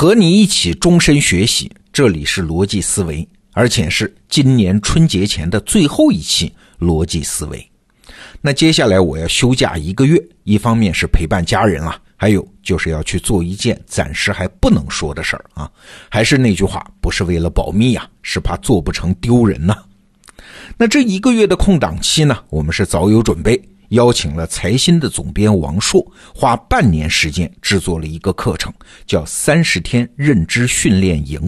和你一起终身学习，这里是逻辑思维，而且是今年春节前的最后一期逻辑思维。那接下来我要休假一个月，一方面是陪伴家人啊，还有就是要去做一件暂时还不能说的事儿啊。还是那句话，不是为了保密呀，是怕做不成丢人呐。那这一个月的空档期呢，我们是早有准备。邀请了财新的总编王硕，花半年时间制作了一个课程，叫《三十天认知训练营》，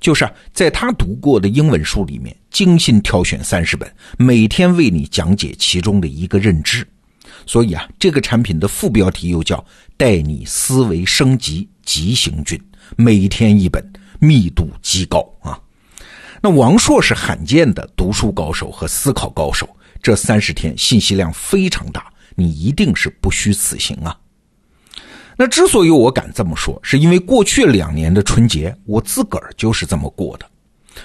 就是啊，在他读过的英文书里面精心挑选三十本，每天为你讲解其中的一个认知。所以啊，这个产品的副标题又叫“带你思维升级急行军”，每天一本，密度极高啊。那王硕是罕见的读书高手和思考高手。这三十天信息量非常大，你一定是不虚此行啊。那之所以我敢这么说，是因为过去两年的春节，我自个儿就是这么过的。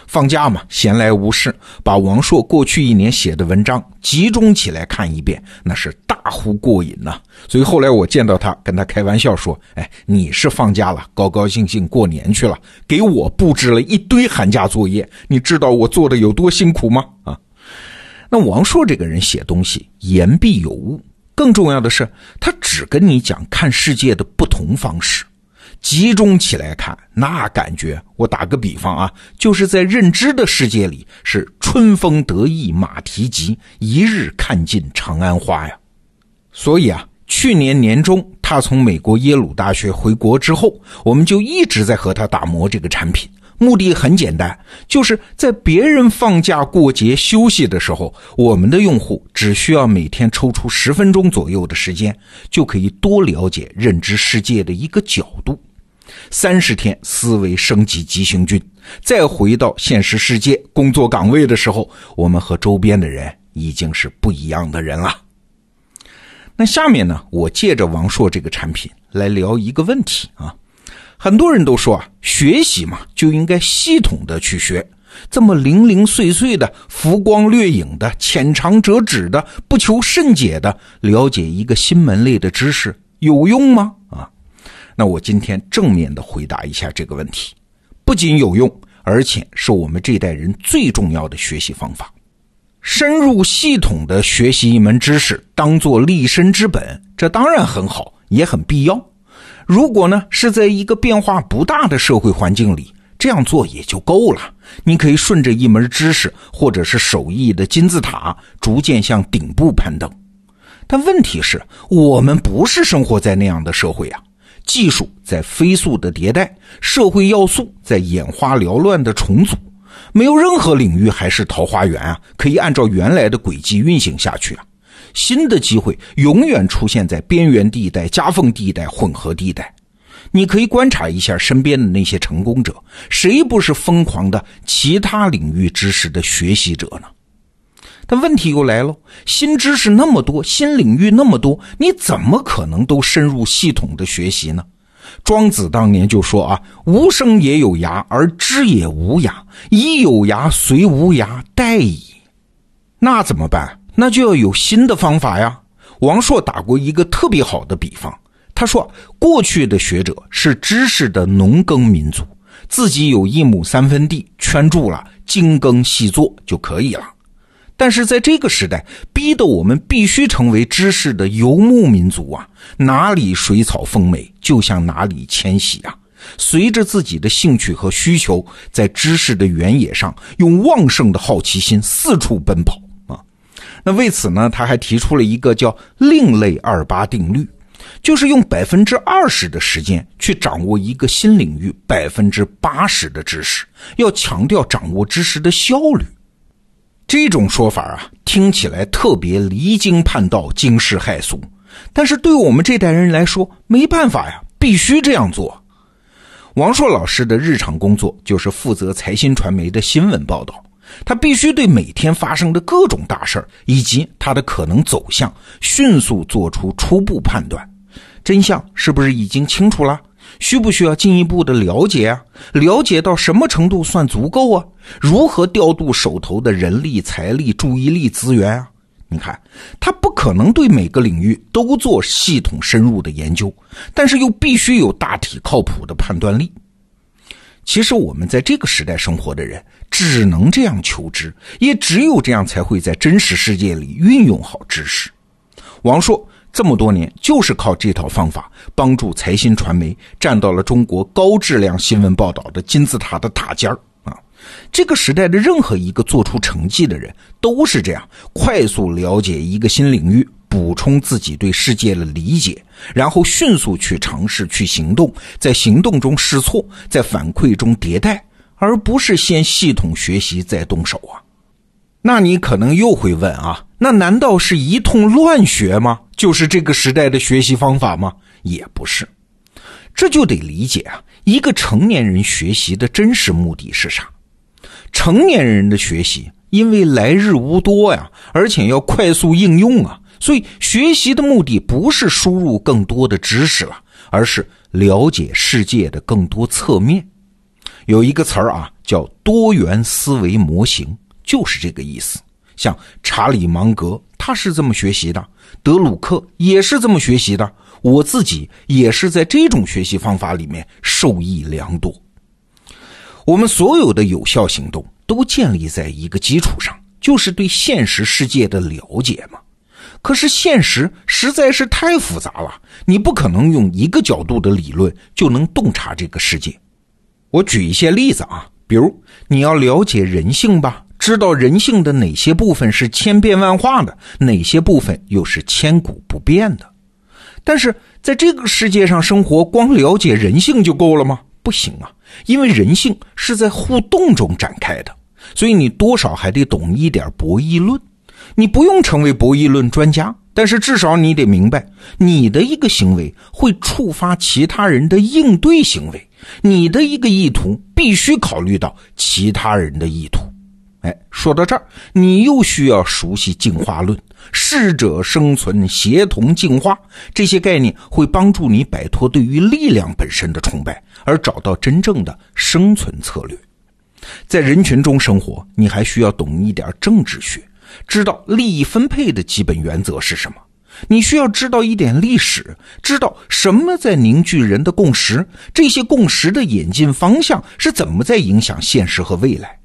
放假嘛，闲来无事，把王朔过去一年写的文章集中起来看一遍，那是大呼过瘾呐。所以后来我见到他，跟他开玩笑说：“哎，你是放假了，高高兴兴过年去了，给我布置了一堆寒假作业，你知道我做的有多辛苦吗？”啊。那王朔这个人写东西言必有物，更重要的是，他只跟你讲看世界的不同方式，集中起来看，那感觉，我打个比方啊，就是在认知的世界里是春风得意马蹄疾，一日看尽长安花呀。所以啊，去年年中他从美国耶鲁大学回国之后，我们就一直在和他打磨这个产品。目的很简单，就是在别人放假过节休息的时候，我们的用户只需要每天抽出十分钟左右的时间，就可以多了解认知世界的一个角度。三十天思维升级急行军，再回到现实世界工作岗位的时候，我们和周边的人已经是不一样的人了。那下面呢，我借着王硕这个产品来聊一个问题啊。很多人都说啊，学习嘛就应该系统的去学，这么零零碎碎的、浮光掠影的、浅尝辄止的、不求甚解的了解一个新门类的知识有用吗？啊，那我今天正面的回答一下这个问题，不仅有用，而且是我们这代人最重要的学习方法。深入系统的学习一门知识，当做立身之本，这当然很好，也很必要。如果呢是在一个变化不大的社会环境里，这样做也就够了。你可以顺着一门知识或者是手艺的金字塔，逐渐向顶部攀登。但问题是，我们不是生活在那样的社会啊！技术在飞速的迭代，社会要素在眼花缭乱的重组，没有任何领域还是桃花源啊，可以按照原来的轨迹运行下去啊。新的机会永远出现在边缘地带、夹缝地带、混合地带。你可以观察一下身边的那些成功者，谁不是疯狂的其他领域知识的学习者呢？但问题又来了：新知识那么多，新领域那么多，你怎么可能都深入系统的学习呢？庄子当年就说啊：“无声也有涯，而知也无涯。已有涯，随无涯，殆矣。”那怎么办？那就要有新的方法呀。王朔打过一个特别好的比方，他说，过去的学者是知识的农耕民族，自己有一亩三分地，圈住了，精耕细作就可以了。但是在这个时代，逼得我们必须成为知识的游牧民族啊！哪里水草丰美，就向哪里迁徙啊！随着自己的兴趣和需求，在知识的原野上，用旺盛的好奇心四处奔跑。那为此呢，他还提出了一个叫“另类二八定律”，就是用百分之二十的时间去掌握一个新领域百分之八十的知识，要强调掌握知识的效率。这种说法啊，听起来特别离经叛道、惊世骇俗，但是对我们这代人来说，没办法呀，必须这样做。王朔老师的日常工作就是负责财新传媒的新闻报道。他必须对每天发生的各种大事以及它的可能走向迅速做出初步判断，真相是不是已经清楚了？需不需要进一步的了解啊？了解到什么程度算足够啊？如何调度手头的人力、财力、注意力资源啊？你看，他不可能对每个领域都做系统深入的研究，但是又必须有大体靠谱的判断力。其实我们在这个时代生活的人，只能这样求知，也只有这样才会在真实世界里运用好知识。王朔这么多年就是靠这套方法，帮助财新传媒站到了中国高质量新闻报道的金字塔的塔尖儿啊！这个时代的任何一个做出成绩的人，都是这样快速了解一个新领域。补充自己对世界的理解，然后迅速去尝试、去行动，在行动中试错，在反馈中迭代，而不是先系统学习再动手啊。那你可能又会问啊，那难道是一通乱学吗？就是这个时代的学习方法吗？也不是，这就得理解啊，一个成年人学习的真实目的是啥？成年人的学习，因为来日无多呀，而且要快速应用啊。所以，学习的目的不是输入更多的知识了，而是了解世界的更多侧面。有一个词儿啊，叫多元思维模型，就是这个意思。像查理芒格，他是这么学习的；德鲁克也是这么学习的。我自己也是在这种学习方法里面受益良多。我们所有的有效行动都建立在一个基础上，就是对现实世界的了解嘛。可是现实实在是太复杂了，你不可能用一个角度的理论就能洞察这个世界。我举一些例子啊，比如你要了解人性吧，知道人性的哪些部分是千变万化的，哪些部分又是千古不变的。但是在这个世界上生活，光了解人性就够了吗？不行啊，因为人性是在互动中展开的，所以你多少还得懂一点博弈论。你不用成为博弈论专家，但是至少你得明白，你的一个行为会触发其他人的应对行为，你的一个意图必须考虑到其他人的意图。哎，说到这儿，你又需要熟悉进化论，适者生存，协同进化这些概念，会帮助你摆脱对于力量本身的崇拜，而找到真正的生存策略。在人群中生活，你还需要懂一点政治学。知道利益分配的基本原则是什么？你需要知道一点历史，知道什么在凝聚人的共识，这些共识的演进方向是怎么在影响现实和未来。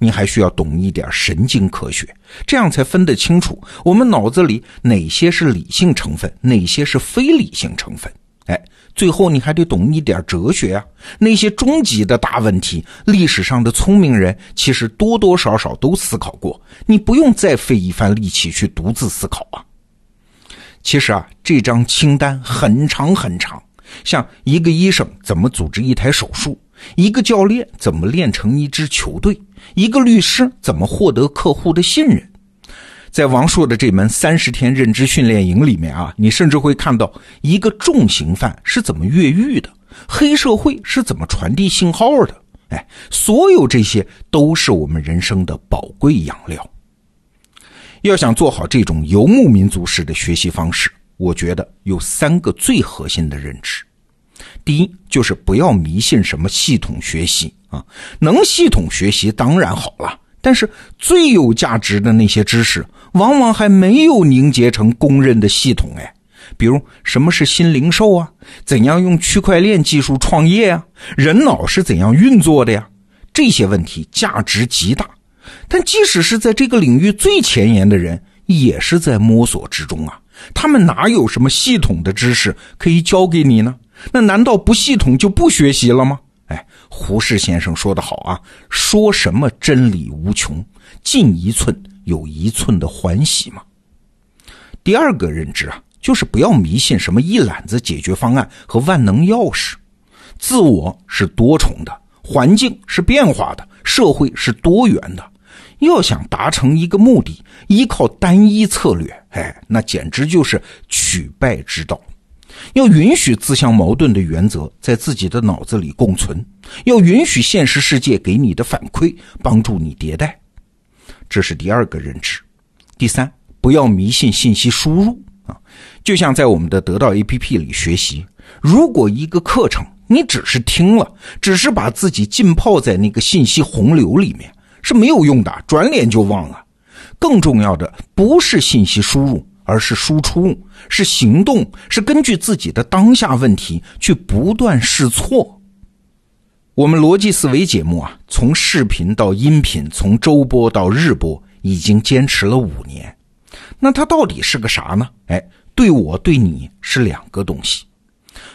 你还需要懂一点神经科学，这样才分得清楚我们脑子里哪些是理性成分，哪些是非理性成分。哎。最后，你还得懂一点哲学啊！那些终极的大问题，历史上的聪明人其实多多少少都思考过，你不用再费一番力气去独自思考啊。其实啊，这张清单很长很长，像一个医生怎么组织一台手术，一个教练怎么练成一支球队，一个律师怎么获得客户的信任。在王朔的这门三十天认知训练营里面啊，你甚至会看到一个重刑犯是怎么越狱的，黑社会是怎么传递信号的。哎，所有这些都是我们人生的宝贵养料。要想做好这种游牧民族式的学习方式，我觉得有三个最核心的认知。第一，就是不要迷信什么系统学习啊，能系统学习当然好了。但是最有价值的那些知识，往往还没有凝结成公认的系统哎。比如什么是新零售啊？怎样用区块链技术创业啊？人脑是怎样运作的呀？这些问题价值极大，但即使是在这个领域最前沿的人，也是在摸索之中啊。他们哪有什么系统的知识可以教给你呢？那难道不系统就不学习了吗？哎，胡适先生说的好啊，说什么真理无穷，进一寸有一寸的欢喜嘛。第二个认知啊，就是不要迷信什么一揽子解决方案和万能钥匙。自我是多重的，环境是变化的，社会是多元的。要想达成一个目的，依靠单一策略，哎，那简直就是取败之道。要允许自相矛盾的原则在自己的脑子里共存，要允许现实世界给你的反馈帮助你迭代，这是第二个认知。第三，不要迷信信息输入啊！就像在我们的得到 APP 里学习，如果一个课程你只是听了，只是把自己浸泡在那个信息洪流里面是没有用的，转脸就忘了。更重要的不是信息输入。而是输出，是行动，是根据自己的当下问题去不断试错。我们逻辑思维节目啊，从视频到音频，从周播到日播，已经坚持了五年。那它到底是个啥呢？哎，对我对你是两个东西。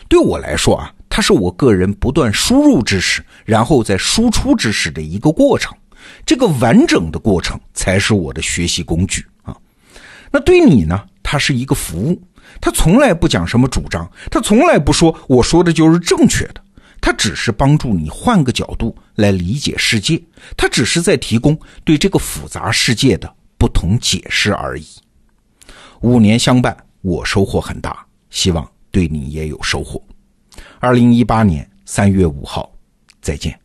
对我来说啊，它是我个人不断输入知识，然后再输出知识的一个过程。这个完整的过程才是我的学习工具啊。那对你呢？它是一个服务，它从来不讲什么主张，它从来不说我说的就是正确的，它只是帮助你换个角度来理解世界，它只是在提供对这个复杂世界的不同解释而已。五年相伴，我收获很大，希望对你也有收获。二零一八年三月五号，再见。